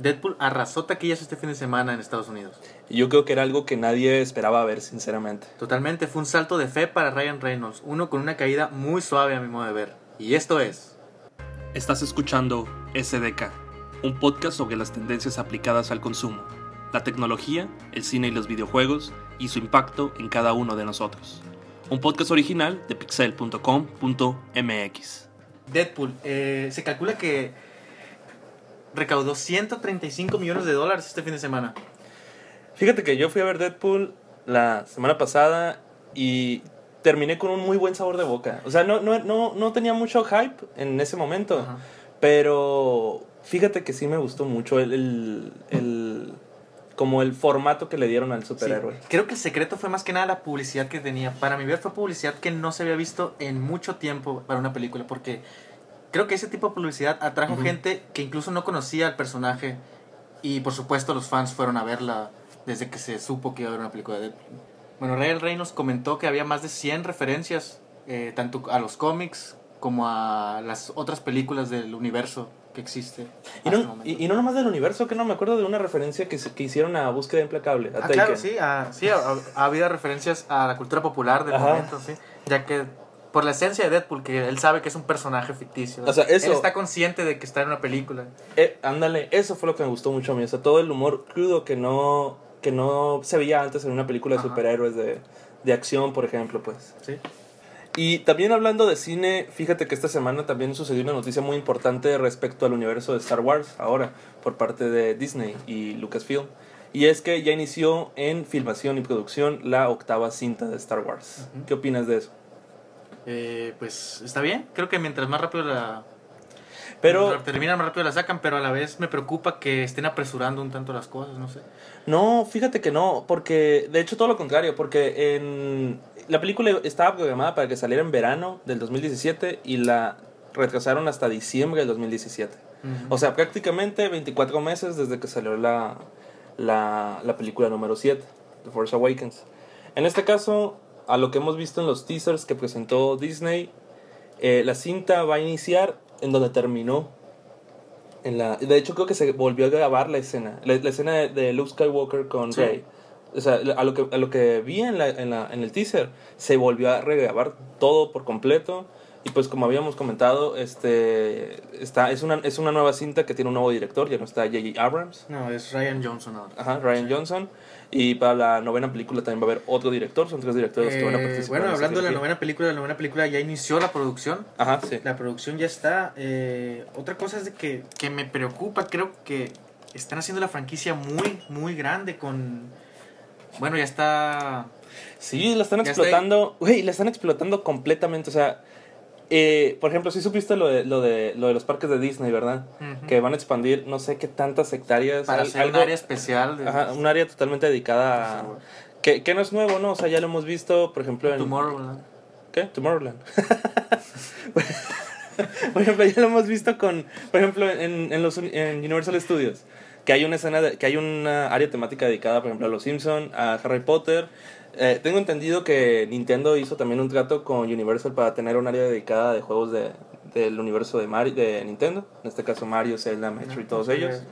Deadpool arrasó taquillas este fin de semana en Estados Unidos. Y yo creo que era algo que nadie esperaba ver, sinceramente. Totalmente, fue un salto de fe para Ryan Reynolds, uno con una caída muy suave a mi modo de ver. Y esto es... Estás escuchando SDK, un podcast sobre las tendencias aplicadas al consumo, la tecnología, el cine y los videojuegos y su impacto en cada uno de nosotros. Un podcast original de pixel.com.mx. Deadpool, eh, se calcula que recaudó 135 millones de dólares este fin de semana. Fíjate que yo fui a ver Deadpool la semana pasada y terminé con un muy buen sabor de boca. O sea, no, no, no, no tenía mucho hype en ese momento, Ajá. pero fíjate que sí me gustó mucho el, el, el- como el formato que le dieron al superhéroe. Sí, Creo que el secreto fue más que nada la publicidad que tenía. Para mi ver fue publicidad que no se había visto en mucho tiempo para una película, porque creo que ese tipo de publicidad atrajo Ujú. gente que incluso no conocía al personaje y por supuesto los fans fueron a verla desde que se supo que iba a haber una película de Deadpool. Bueno, Ryan Reynolds comentó que había más de 100 referencias eh, tanto a los cómics como a las otras películas del universo que existe. Y no, y, y no nomás del universo, que no me acuerdo de una referencia que, que hicieron a Búsqueda Implacable. A Ah, Taken. claro, sí, ah, sí ha, ha habido referencias a la cultura popular del Ajá. momento, sí. Ya que por la esencia de Deadpool, que él sabe que es un personaje ficticio. O sea, eso- Él está consciente de que está en una película. Eh, ándale, eso fue lo que me gustó mucho a mí. O sea, todo el humor crudo que no, que no se veía antes en una película de Ajá. superhéroes de, de acción, por ejemplo, pues. Sí. Y también hablando de cine, fíjate que esta semana también sucedió una noticia muy importante respecto al universo de Star Wars, ahora, por parte de Disney y Lucasfilm. Y es que ya inició en filmación y producción la octava cinta de Star Wars. ¿Qué opinas de eso? Eh, pues está bien. Creo que mientras más rápido la. Pero terminan, más rápido la sacan, pero a la vez me preocupa que estén apresurando un tanto las cosas, no sé. No, fíjate que no, porque de hecho todo lo contrario, porque en la película estaba programada para que saliera en verano del 2017 y la retrasaron hasta diciembre del 2017. O sea, prácticamente 24 meses desde que salió la, la, la película número 7, The Force Awakens. En este caso, a lo que hemos visto en los teasers que presentó Disney, eh, la cinta va a iniciar en donde terminó. En la, de hecho, creo que se volvió a grabar la escena. La, la escena de, de Luke Skywalker con Sí. Rey. O sea, a lo que, a lo que vi en, la, en, la, en el teaser, se volvió a regrabar todo por completo. Y pues como habíamos comentado, este está, es, una, es una nueva cinta que tiene un nuevo director, ya no está J.J. Abrams. No, es Ryan Johnson ahora. Ajá, Ryan Johnson. Y para la novena película también va a haber otro director, son tres directores que van a Eh, participar. bueno, hablando de la novena película, la novena película ya inició la producción. Ajá, sí. La producción ya está. eh, otra cosa es de que, que me preocupa, creo que están haciendo la franquicia muy, muy grande con... Bueno, ya está... Sí, la están Ya explotando. Güey, la están explotando completamente. O sea, eh, por ejemplo, sí supiste lo de, lo, de, lo de los parques de Disney, ¿verdad? Que van a expandir no sé qué tantas hectáreas. para hacer un área especial de Ajá, un área totalmente dedicada a... Que, que no es nuevo, ¿no? O sea, ya lo hemos visto, por ejemplo, en... Tomorrowland. ¿Qué? Tomorrowland. por ejemplo, ya lo hemos visto con, por ejemplo, en, en los en Universal Studios, que hay una escena, de- que hay una área temática dedicada, por ejemplo, a los Simpson, a Harry Potter. Eh, tengo entendido que Nintendo hizo también un trato con Universal para tener un área dedicada de juegos de, del universo de, Mario, de Nintendo, en este caso Mario, Zelda, Metroid, todos ellos.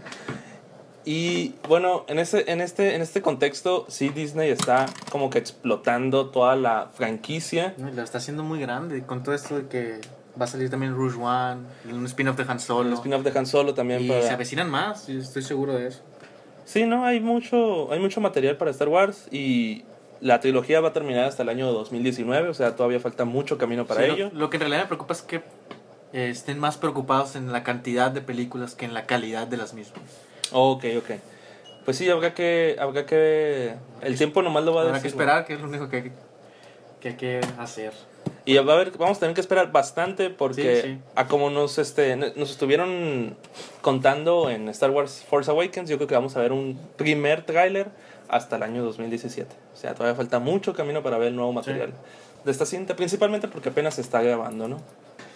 Y bueno, en este, en este, en este contexto, sí Disney está como que explotando toda la franquicia. No, y la está haciendo muy grande con todo esto de que va a salir también Rouge One, un spin-off de Han Solo. El spin-off de Han Solo también y para... se avecinan más, yo estoy seguro de eso. Sí, no, hay mucho, hay mucho material para Star Wars y la trilogía va a terminar hasta el año 2019, o sea, todavía falta mucho camino para Sí, lo- ello. Lo, que en realidad me preocupa es que eh, estén más preocupados en la cantidad de películas que en la calidad de las mismas. Ok, ok. Pues sí, habrá que, habrá que... El tiempo nomás lo va a Habrá decir. que esperar, que es lo único que que, hay que hacer. Y va a haber, vamos a tener que esperar bastante porque Sí, sí. a como nos, este, nos estuvieron contando en Star Wars Force Awakens, yo creo que vamos a ver un primer tráiler hasta el año 2017. O sea, todavía falta mucho camino para ver el nuevo material de esta cinta, principalmente porque apenas se está grabando, ¿no?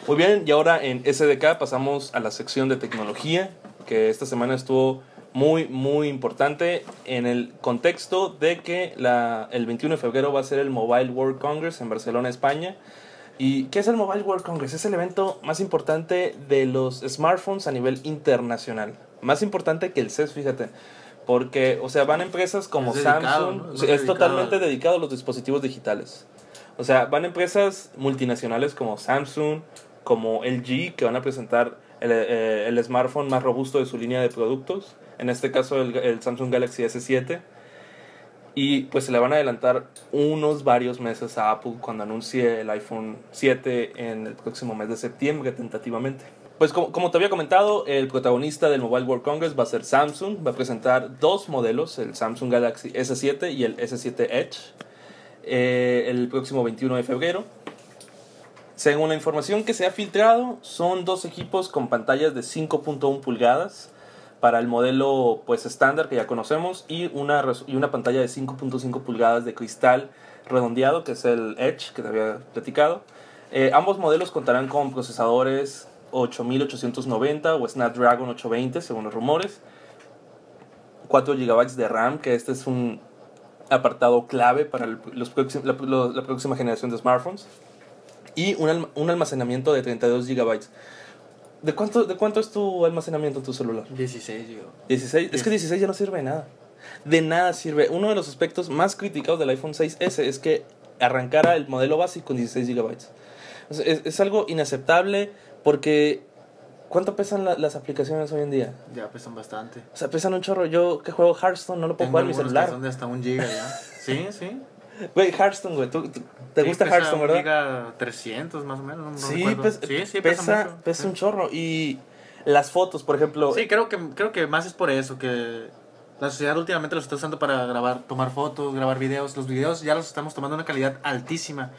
Muy bien, y ahora en SDK pasamos a la sección de tecnología, que esta semana estuvo muy, muy importante en el contexto de que la, el 21 de febrero va a ser el Mobile World Congress en Barcelona, España. ¿Y qué es el Mobile World Congress? Es el evento más importante de los smartphones a nivel internacional. Más importante que el CES, fíjate. Porque, o sea, van empresas como Es dedicado, Samsung. Es Es, dedicado totalmente dedicado a los dispositivos digitales. O sea, van empresas multinacionales como Samsung, como LG, que van a presentar el, eh, el smartphone más robusto de su línea de productos. En este caso, el, el Samsung Galaxy S7. Y pues se le van a adelantar unos varios meses a Apple cuando anuncie el iPhone 7 en el próximo mes de septiembre, tentativamente. Pues como, te había comentado, el protagonista del Mobile World Congress va a ser Samsung. Va a presentar dos modelos, el Samsung Galaxy S7 y el S7 Edge, eh, el próximo 21 de febrero. Según la información que se ha filtrado, son dos equipos con pantallas de 5.1 pulgadas para el modelo pues estándar que ya conocemos y una, y una pantalla de 5.5 pulgadas de cristal redondeado que es el Edge que te había platicado. Eh, ambos modelos contarán con procesadores 8890 o Snapdragon 820 según los rumores. 4 GB de RAM que este es un apartado clave para los la, próxima generación de smartphones y un, un almacenamiento de 32 GB. ¿De cuánto, ¿De cuánto es tu almacenamiento en tu celular? 16, digo. 16. Es que 16 ya no sirve de nada. De nada sirve. Uno de los aspectos más criticados del iPhone 6S es que arrancara el modelo básico con 16 GB. Es, es algo inaceptable porque ¿cuánto pesan la- las aplicaciones hoy en día? Ya pesan bastante. O sea, pesan un chorro. Yo que juego Hearthstone no lo puedo Tengo jugar en mi algunos que celular. son de hasta un giga ya. Sí, sí. Güey, Hearthstone, güey. ¿tú- tú- ¿Te Sí, gusta pesa Hearthstone, verdad? giga 300 más o menos, no, no Sí, pes- sí, sí, pesa, pesa, mucho. pesa un chorro. Y las fotos, por ejemplo. Sí, creo que, creo que más es por eso, que la sociedad últimamente los está usando para grabar, tomar fotos, grabar videos. Los videos ya los estamos tomando una calidad altísima.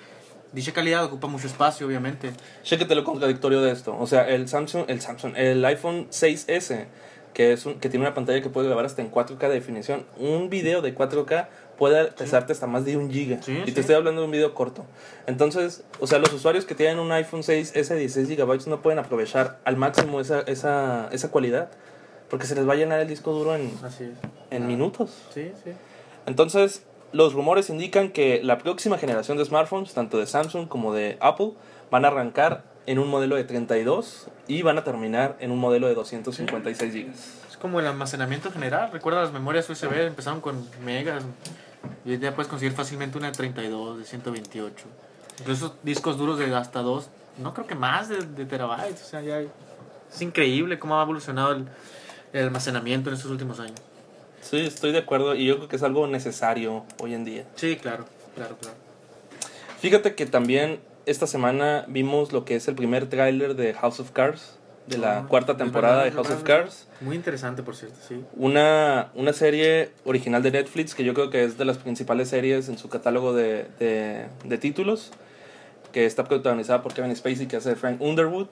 Dicha calidad ocupa mucho espacio, obviamente. Chéquete lo contradictorio de esto. O sea, el Samsung, el Samsung, el iPhone 6S, que es un, que tiene una pantalla que puede grabar hasta en 4K de definición, un video de 4K puede pesarte hasta más de un giga. Sí, y sí. te estoy hablando de un video corto. Entonces, o sea, los usuarios que tienen un iPhone 6S de 16 GB no pueden aprovechar al máximo esa, esa, esa cualidad. Porque se les va a llenar el disco duro en, Así en Ah. minutos. Sí, sí. Entonces, los rumores indican que la próxima generación de smartphones, tanto de Samsung como de Apple, van a arrancar en un modelo de 32 y van a terminar en un modelo de 256 GB. Es como el almacenamiento general. Recuerda las memorias USB, empezaron con megas. Y día puedes conseguir fácilmente una de 32, de 128. Incluso discos duros de hasta 2, no creo que más de, de terabytes. O sea, ya es increíble cómo ha evolucionado el, el almacenamiento en estos últimos años. Sí, estoy de acuerdo y yo creo que es algo necesario hoy en día. Sí, claro, claro, claro. Fíjate que también esta semana vimos lo que es el primer tráiler de House of Cards, de la Ah, cuarta temporada de House of. Cards. Muy interesante, por cierto, sí. Una, una serie original de Netflix que yo creo que es de las principales series en su catálogo de, de, de títulos, que está protagonizada por Kevin Spacey, que hace Frank Underwood,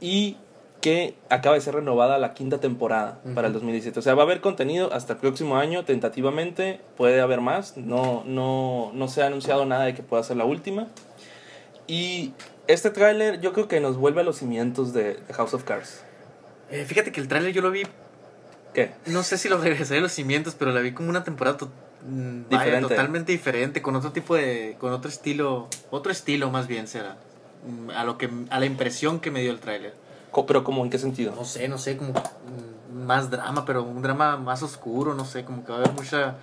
y que acaba de ser renovada la quinta temporada para el 2017. O sea, va a haber contenido hasta el próximo año, tentativamente, puede haber más, no, no, no se ha anunciado nada de que pueda ser la última. Y este tráiler yo creo que nos vuelve a los cimientos de, House of Cards. Eh, fíjate que el tráiler yo lo vi, ¿Qué? no sé si lo regresaré a los cimientos, pero la vi como una temporada to- vaya, Diferente. totalmente diferente, con otro tipo de, con otro estilo, otro estilo más bien será, Mm, a lo que, a la impresión que me dio el tráiler. ¿Pero cómo? ¿En qué sentido? No sé, no sé, como mm, más drama, pero un drama más oscuro, no sé, como que va a haber mucha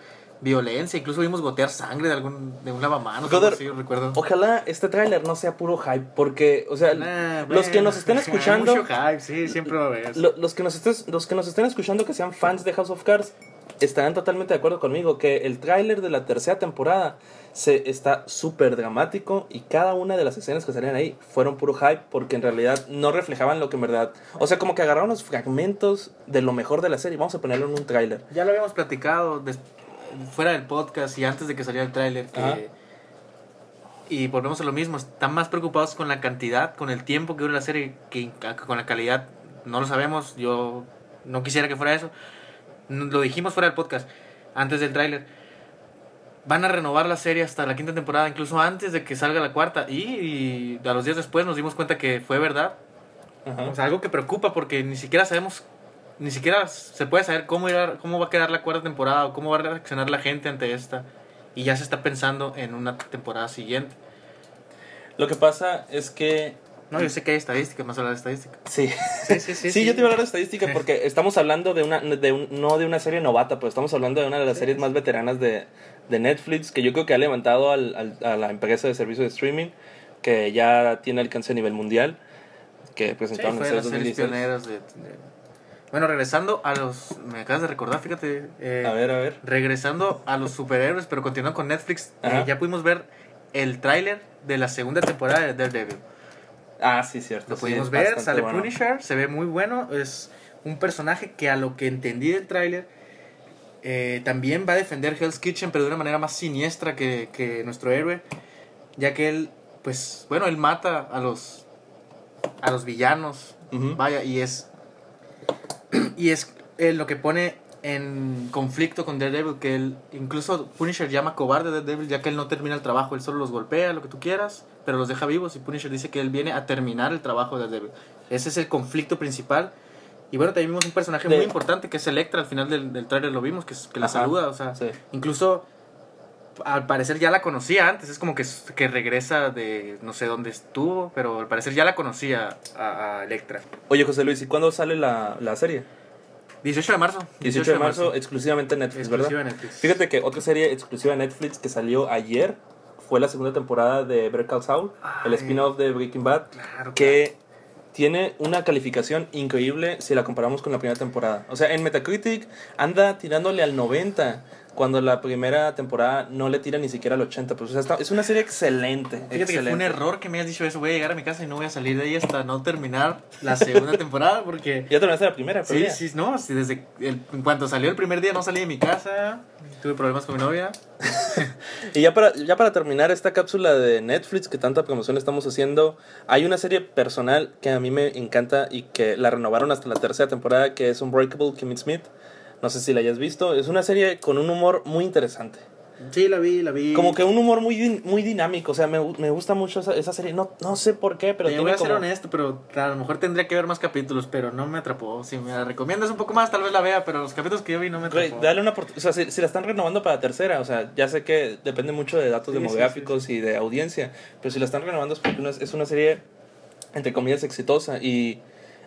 violencia, incluso vimos gotear sangre de algún, de un lavamanos, así, recuerdo. Ojalá este tráiler no sea puro hype, porque, o sea, Nah, los que nos estén escuchando, mucho hype, sí, siempre lo- los, que nos estés- los que nos estén escuchando que sean fans de House of Cards, estarán totalmente de acuerdo conmigo que el tráiler de la tercera temporada se está súper dramático y cada una de las escenas que salían ahí fueron puro hype porque en realidad no reflejaban lo que en verdad, o sea, como que agarraron los fragmentos de lo mejor de la serie, vamos a ponerlo en un tráiler. Ya lo habíamos platicado fuera del podcast y antes de que saliera el tráiler que Ajá. y volvemos a lo mismo, están más preocupados con la cantidad, con el tiempo que dura la serie que con la calidad. No lo sabemos, yo no quisiera que fuera eso. Lo dijimos fuera del podcast, antes del tráiler. Van a renovar la serie hasta la quinta temporada, incluso antes de que salga la cuarta. Y, y a los días después nos dimos cuenta que fue verdad. Ajá. O sea, algo que preocupa porque ni siquiera sabemos, ni siquiera se puede saber cómo, irá- cómo va a quedar la cuarta temporada o cómo va a reaccionar la gente ante esta. Y ya se está pensando en una temporada siguiente. Lo que pasa es que No, yo sé que hay estadísticas, más allá de estadísticas. Sí. Sí, sí, sí. Sí, yo te iba a hablar de estadística porque estamos hablando de una, de un- no de una serie novata, pues estamos hablando de una de las series más veteranas de, de Netflix, que yo creo que ha levantado al, al- a la empresa de servicio de streaming, que ya tiene alcance a nivel mundial, que Sí, presentaron fue en de el las series 2016. pioneras de, de- Bueno, regresando a los... Me acabas de recordar, fíjate. eh, A ver, a ver. Regresando a los superhéroes, pero continuando con Netflix, eh, ya pudimos ver el tráiler de la segunda temporada de Daredevil. Ah, sí, cierto. Lo pudimos ver, sale bueno. Punisher, se ve muy bueno, es un personaje que a lo que entendí del tráiler eh, también va a defender Hell's Kitchen, pero de una manera más siniestra que, que nuestro héroe, ya que él, pues, bueno, él mata a los, a los villanos, vaya, y es, y es eh, lo que pone en conflicto con Daredevil, que él, incluso Punisher llama cobarde a Daredevil, ya que él no termina el trabajo, él solo los golpea, lo que tú quieras, pero los deja vivos, y Punisher dice que él viene a terminar el trabajo de Daredevil. Ese es el conflicto principal. Y bueno, también vimos un personaje De- muy importante que es Electra, al final del, del trailer lo vimos, que, que la Ajá, saluda, o sea, sí. incluso al parecer ya la conocía antes, es como que, que regresa de no sé dónde estuvo, pero al parecer ya la conocía a, a Electra. Oye, José Luis, ¿y cuándo sale la, la serie? 18 de marzo. 18 de marzo, exclusivamente en Netflix, Exclusiva ¿verdad? Netflix. Fíjate que otra serie exclusiva de Netflix que salió ayer fue la segunda temporada de Better Call Saul, el Ay. spin-off de Breaking Bad, Claro, que tiene una calificación increíble si la comparamos con la primera temporada. O sea, en Metacritic anda tirándole al 90, cuando la primera temporada no le tira ni siquiera al 80. Pues, o sea, está- es una serie excelente. Fíjate que fue un error que me hayas dicho eso. Voy a llegar a mi casa y no voy a salir de ahí hasta no terminar la segunda temporada porque... Ya terminaste la primera, pero Sí, ya. sí, no, sí, desde el- en cuanto salió el primer día no salí de mi casa, tuve problemas con mi novia. Y ya para, ya para terminar esta cápsula de Netflix que tanta promoción estamos haciendo, hay una serie personal que a mí me encanta y que la renovaron hasta la tercera temporada, que es Unbreakable Kimmy Smith. No sé si la hayas visto. Es una serie con un humor muy interesante. Sí, la vi, la vi. Como que un humor muy, muy dinámico. O sea, me, me gusta mucho esa, esa serie. No, no sé por qué, pero Te tiene voy a ser honesto, pero a lo mejor tendría que ver más capítulos, pero no me atrapó. Si me la recomiendas un poco más, tal vez la vea, pero los capítulos que yo vi no me Güey, atrapó. dale una oportu- O sea, si, si la están renovando para la tercera, o sea, ya sé que depende mucho de datos Sí, sí, demográficos y de audiencia, pero si la están renovando es porque una- es una serie, entre comillas, exitosa. Y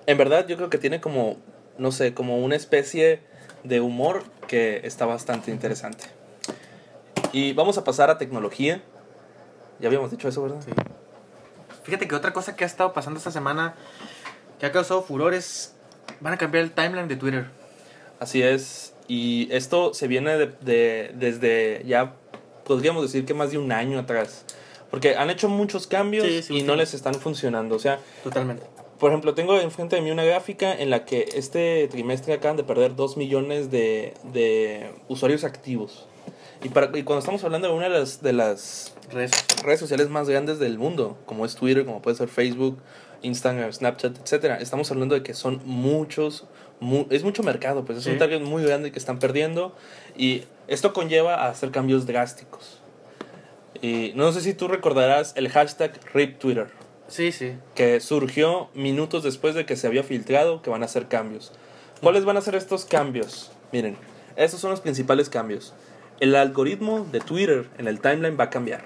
en verdad yo creo que tiene como, no sé, como una especie de humor que está bastante interesante. Y vamos a pasar a tecnología. Ya habíamos dicho eso, ¿verdad? Sí. Fíjate que otra cosa que ha estado pasando esta semana que ha causado furores, van a cambiar el timeline de Twitter. Así es. Y esto se viene de, de- desde ya, podríamos decir que más de un año atrás. Porque han hecho muchos cambios Sí, sí, y sí. no les están funcionando. O sea, Totalmente. Por ejemplo, tengo enfrente de mí una gráfica en la que este trimestre acaban de perder 2 millones de, de usuarios activos. Y, para, y cuando estamos hablando de una de las, de las Redes. redes sociales más grandes del mundo, como es Twitter, como puede ser Facebook, Instagram, Snapchat, etcétera, estamos hablando de que son muchos, mu- es mucho mercado, pues es Sí. un target muy grande que están perdiendo y esto conlleva a hacer cambios drásticos. Y no sé si tú recordarás el hashtag RIP Twitter, Sí, sí. que surgió minutos después de que se había filtrado que van a hacer cambios. ¿Cuáles van a ser estos cambios? Miren, estos son los principales cambios. El algoritmo de Twitter en el timeline va a cambiar.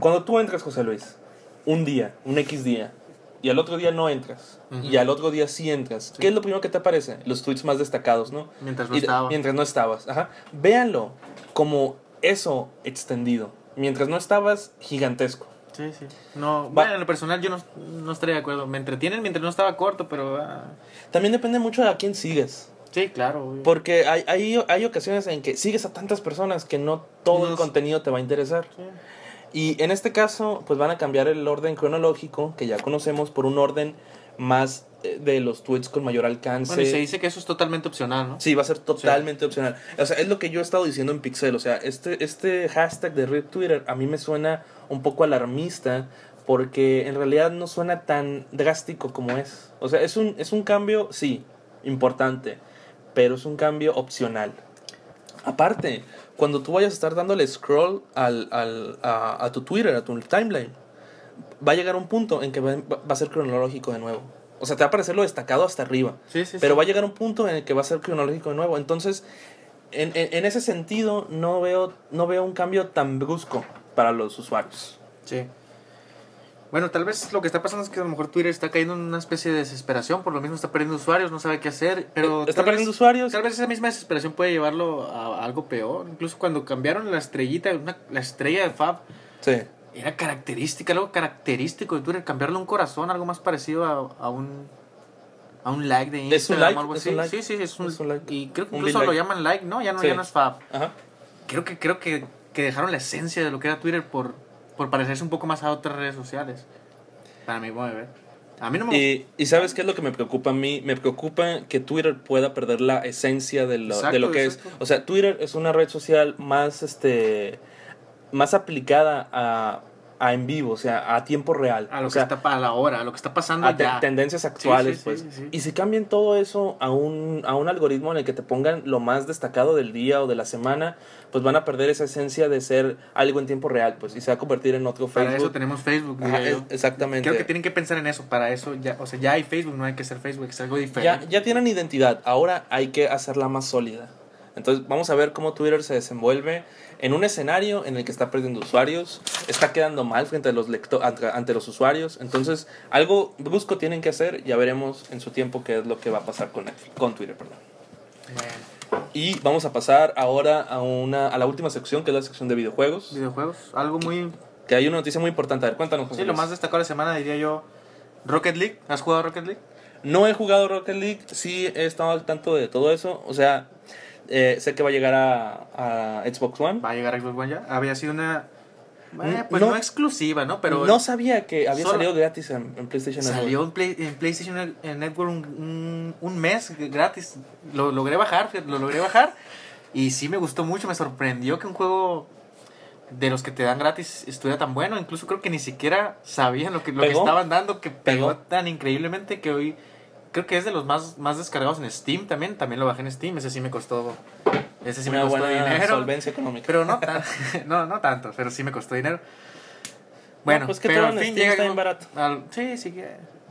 Cuando tú entras, José Luis, un día, un X día, y al otro día no entras, y al otro día sí entras, ¿qué es lo primero que te aparece? Los tweets más destacados, ¿no? Mientras no Y- estaba. Mientras no estabas. Ajá. Véanlo como eso extendido. Mientras no estabas, gigantesco. Sí, sí. No, bueno, en lo personal yo no, no estaría de acuerdo. Me entretienen mientras no estaba corto, pero... ah, También depende mucho de a quién sigues. sí, claro. obvio. Porque hay, hay, hay ocasiones en que sigues a tantas personas que no todo el contenido te va a interesar. Sí. Y en este caso, pues van a cambiar el orden cronológico, que ya conocemos, por un orden más de los tweets con mayor alcance. Bueno, y se dice que eso es totalmente opcional, ¿no? Sí, va a ser totalmente opcional. O sea, es lo que yo he estado diciendo en Pixel. O sea, este, este hashtag de RIP Twitter a mí me suena un poco alarmista porque en realidad no suena tan drástico como es. O sea, es un, es un cambio, sí, importante, pero es un cambio opcional. Aparte, cuando tú vayas a estar dándole scroll al, al, a, a tu Twitter, a tu timeline, va a llegar un punto en que va, va a ser cronológico de nuevo. O sea, te va a aparecer lo destacado hasta arriba. Sí, sí, Pero sí. va a llegar un punto en el que va a ser cronológico de nuevo. Entonces, en, en- en ese sentido, no veo, no veo un cambio tan brusco para los usuarios. Sí. Bueno, tal vez lo que está pasando es que a lo mejor Twitter está cayendo en una especie de desesperación, por lo mismo está perdiendo usuarios, no sabe qué hacer, pero... Está tal perdiendo vez- usuarios. Tal vez esa misma desesperación puede llevarlo a, a algo peor. Incluso cuando cambiaron la estrellita, una- la estrella de Fab, Sí. Era característica, algo característico de Twitter, cambiarle un corazón, algo más parecido a, a un a un like de Instagram ¿Es un like? o algo ¿Es así. un like? Sí, sí, es un, Es un like. Y creo que incluso lo like. llaman like, ¿no? Ya no, Sí. ya no es Fab. Ajá. Creo que creo que, que dejaron la esencia de lo que era Twitter por, por parecerse un poco más a otras redes sociales. Para mi modo de ver. A mí no me Y, y ¿sabes qué es lo que me preocupa a mí? Me preocupa que Twitter pueda perder la esencia de lo, Exacto, de lo que exacto. es. O sea, Twitter es una red social más, este, más aplicada a, a en vivo, o sea, a tiempo real. a lo o que sea, está pa- a la hora, a lo que está pasando a ya. tendencias actuales, sí, pues. sí. Y si cambian todo eso a un, a un algoritmo en el que te pongan lo más destacado del día o de la semana, pues van a perder esa esencia de ser algo en tiempo real, pues, y se va a convertir en otro Para Facebook. eso tenemos Facebook, Ajá, es- exactamente. Creo que tienen que pensar en eso. Para eso ya, o sea, ya hay Facebook, no hay que ser Facebook, es algo ya, diferente. ya tienen identidad, ahora hay que hacerla más sólida. Entonces vamos a ver cómo Twitter se desenvuelve en un escenario en el que está perdiendo usuarios, está quedando mal frente a los lecto- ante, los usuarios. Entonces algo brusco tienen que hacer, ya veremos en su tiempo qué es lo que va a pasar con, Netflix- con Twitter. Perdón. Y vamos a pasar ahora a, una, a la última sección, que es la sección de videojuegos. videojuegos, algo muy... Que hay una noticia muy importante. A ver, cuéntanos, José Sí, lo más destacado de la semana diría yo, Rocket League. ¿Has jugado Rocket League? No he jugado Rocket League, sí he estado al tanto de todo eso. O sea, eh, sé que va a llegar a, a Xbox One. Va a llegar a Xbox One ya. Había sido una... eh, pues no- no, exclusiva, ¿no? Pero no sabía que había solo- salido gratis en, en PlayStation Network. salió en, Play- en PlayStation Network un, un, un mes gratis. Lo logré bajar, lo logré bajar. Y sí me gustó mucho, me sorprendió que un juego de los que te dan gratis estuviera tan bueno. Incluso creo que ni siquiera sabían lo que, lo que estaban dando, que pegó, ¿Pegó? tan increíblemente que hoy creo que es de los más, más descargados en Steam también. También lo bajé en Steam, ese sí me costó. Ese sí una me costó buena dinero. solvencia económica. Pero no, tan, no, no tanto, pero sí me costó dinero. Bueno, pues que pero al fin llega está barato. al- sí, sí.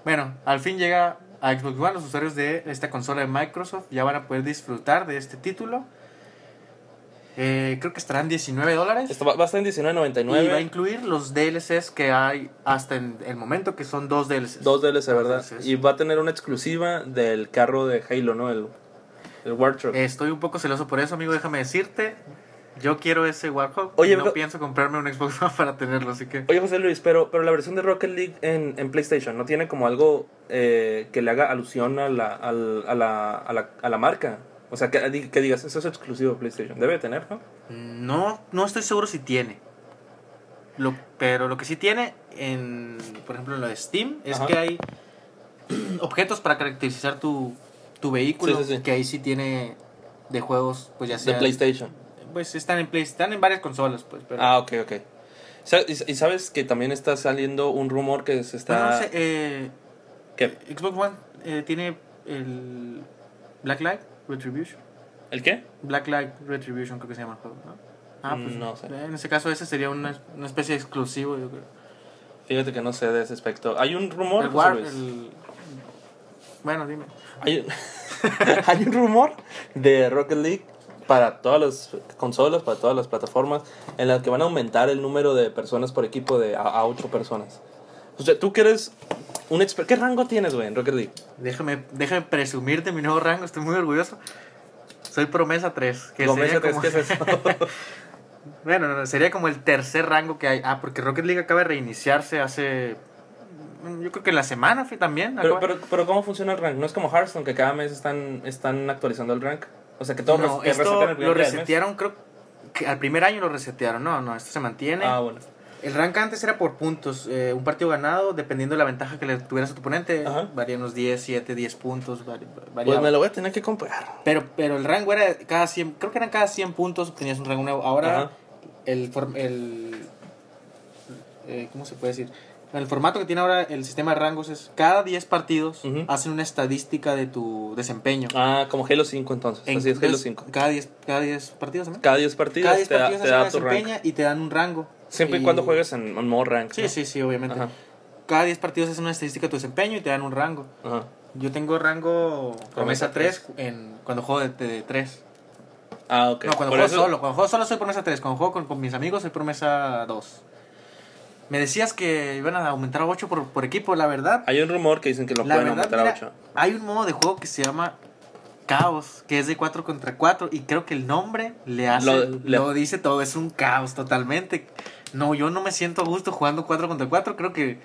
Bueno, al fin llega a Xbox One. Los usuarios de esta consola de Microsoft ya van a poder disfrutar de este título. Eh, creo que estarán 19 dólares. Esto va, va a estar en Y va a 19.99. incluir los DLCs que hay hasta en el momento, que son dos DLCs. Dos DLC, ¿verdad? DLCs. Y va a tener una exclusiva del carro de Halo, ¿no? El, el Warthog. Estoy un poco celoso por eso, amigo. Déjame decirte. Yo quiero ese Warhawk. Oye, no pero- pienso comprarme un Xbox One para tenerlo, así que. Oye, José Luis, pero, pero la versión de Rocket League en, en PlayStation no tiene como algo eh, que le haga alusión a la, al- a, la, a, la, a la marca. O sea, que, que digas, eso es exclusivo de PlayStation. Debe de tener, ¿no? No, no estoy seguro si tiene. Lo, pero lo que sí tiene, en, por ejemplo, en lo de Steam, es Ajá. que hay objetos para caracterizar tu, tu vehículo. Sí, sí, sí. Que ahí sí tiene de juegos, pues ya sea. De PlayStation. Pues están en Play, están en varias consolas, pues. Pero, Ah, ok, ok. ¿Y sabes que también está saliendo un rumor que se Bueno, está... no sé, eh, ¿Qué? Xbox One eh, tiene el Blacklight Retribution. ¿El qué? Blacklight Retribution creo que se llama el juego, ¿no? Ah, pues no sé. En ese caso ese sería una, una especie de exclusivo, yo creo. Fíjate que no sé de ese aspecto. Hay un rumor, El War, el... Bueno, dime. Hay, un- hay un rumor de Rocket League para todas las consolas, para todas las plataformas, en las que van a aumentar el número de personas por equipo de a, a 8 personas. O sea, tú que eres un experto. ¿Qué rango tienes, güey, en Rocket League? Déjame, déjame presumirte mi nuevo rango, estoy muy orgulloso. Soy promesa 3. Que Promesa sería 3, como- ¿qué es eso? bueno, no, sería como el tercer rango que hay. Ah, porque Rocket League acaba de reiniciarse hace. mm, Yo creo que en la semana fue también. pero, pero, pero, ¿cómo funciona el rank? No es como Hearthstone, que cada mes están, están actualizando el rank. O sea, que todo no, res- esto resetean el primer lo resetearon, creo que al primer año lo resetearon. No, no, esto se mantiene. Ah, bueno. El rank antes era por puntos. eh, un partido ganado, dependiendo de la ventaja que le tuvieras a tu oponente, Ajá. varía unos 10, 7, 10 puntos. vari- Pues me lo voy a tener que comprar. Pero, pero el rango era cada 100, creo que eran cada 100 puntos tenías un rango nuevo. Ahora Ajá. el, el eh, ¿cómo se puede decir? El formato que tiene ahora el sistema de rangos es cada 10 partidos Ujú. hacen una estadística de tu desempeño. Ah, como Halo 5 entonces. En- Así es Halo entonces, 5. Cada 10 cada 10 partidos también. Cada 10 partidos, Cada 10 te, da- partidos te hacen da tu rank. desempeña y te dan un rango. Siempre y, cuando juegues en, en modo rank. Sí, ¿no? sí, sí, obviamente. Ajá. Cada 10 partidos hacen una estadística de tu desempeño y te dan un rango. Ajá. Yo tengo rango Promesa promesa 3 en, cuando juego de, 3. Ah, ok. No, cuando Por juego eso- solo. Cuando juego solo soy promesa 3. Cuando juego con, con mis amigos soy promesa 2. Me decías que iban a aumentar a 8 por, por equipo, la verdad. Hay un rumor que dicen que lo La pueden verdad, aumentar mira, a 8. hay un modo de juego que se llama Caos, que es de 4 contra 4 y creo que el nombre le hace, Lo- lo, le- dice todo, es un caos totalmente. No, yo no me siento a gusto jugando 4 contra 4, creo que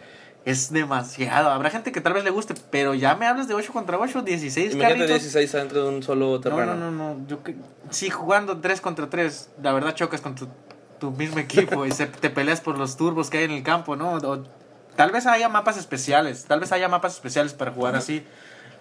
es demasiado. Habrá gente que tal vez le guste, pero ya me hablas de 8 contra 8, 16 Imagínate carritos. 16 adentro de un solo No, terreno. no, no, no, yo que sí jugando 3 contra 3, la verdad chocas con tu, tu mismo equipo y se- te peleas por los turbos que hay en el campo, ¿no? O- tal vez haya mapas especiales, tal vez haya mapas especiales para jugar así.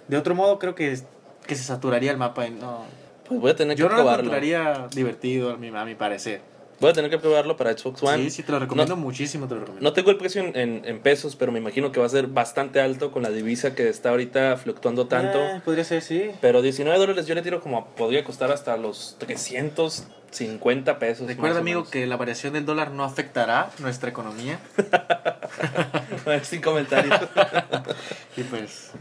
De otro modo creo que, que se saturaría el mapa y no Pues voy a tener yo que no lo encontraría divertido a mi, a mi parecer. Voy a tener que probarlo para Xbox One. Sí, sí, te lo recomiendo muchísimo, te lo recomiendo. No tengo el precio en, en- en pesos, pero me imagino que va a ser bastante alto con la divisa que está ahorita fluctuando tanto. Eh, podría ser, sí. Pero 19 dólares yo le tiro como podría costar hasta los 350 pesos. Recuerda, amigo, que la variación del dólar no afectará nuestra economía. Sin comentarios. Y pues,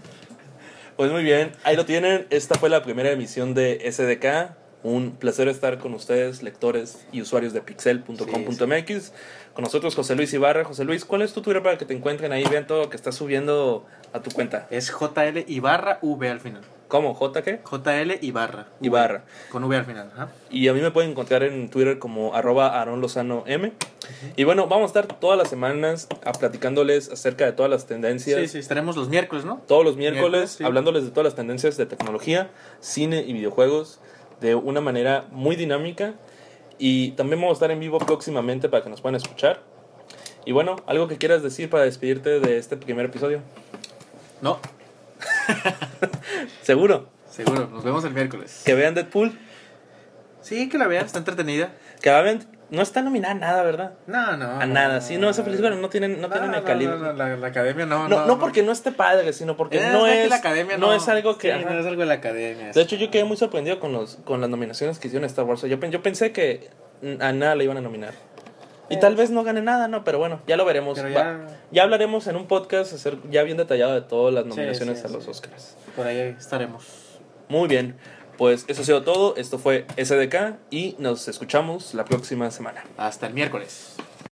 Pues muy bien, ahí lo tienen. Esta fue la primera emisión de SDK. Un placer estar con ustedes, lectores y usuarios de pixel.com.mx. Con nosotros José Luis Ibarra. José Luis, ¿cuál es tu Twitter para que te encuentren ahí? Vean todo lo que estás subiendo a tu cuenta. es JL Ibarra V al final. ¿Cómo? ¿J qué? JL Ibarra. V. Ibarra. Con V al final. ajá. Y a mí me pueden encontrar en Twitter como arroba Aaron Lozano M. Y bueno, vamos a estar todas las semanas a platicándoles acerca de todas las tendencias. Sí, sí, estaremos los miércoles, ¿no? Todos los miércoles, Miércoles, sí. hablándoles de todas las tendencias de tecnología, cine y videojuegos de una manera muy dinámica. Y también vamos a estar en vivo próximamente para que nos puedan escuchar. Y bueno, algo que quieras decir para despedirte de este primer episodio. No, Seguro. seguro. Nos vemos el miércoles. Que vean Deadpool. Sí, que la vean, está entretenida. Que vean. No está nominada a nada, ¿verdad? No, no. A nada. Sí, no, esa película no tiene, no tiene el calibre. no, la, la academia no. No, no porque no esté padre, sino porque Eh, no es, la academia no es algo que... Sí, no es algo de la academia. De hecho, yo quedé muy sorprendido con, los, con las nominaciones que hicieron Star Wars. Yo, yo pensé que a nada le iban a nominar. Y tal vez no gane nada, ¿no? Pero bueno, ya lo veremos. Va- ya- hablaremos en un podcast hacer ya bien detallado de todas las nominaciones sí, a los. Oscars. Por ahí estaremos. Muy bien. Pues eso ha sido todo. Esto fue SDK y nos escuchamos la próxima semana. Hasta el miércoles.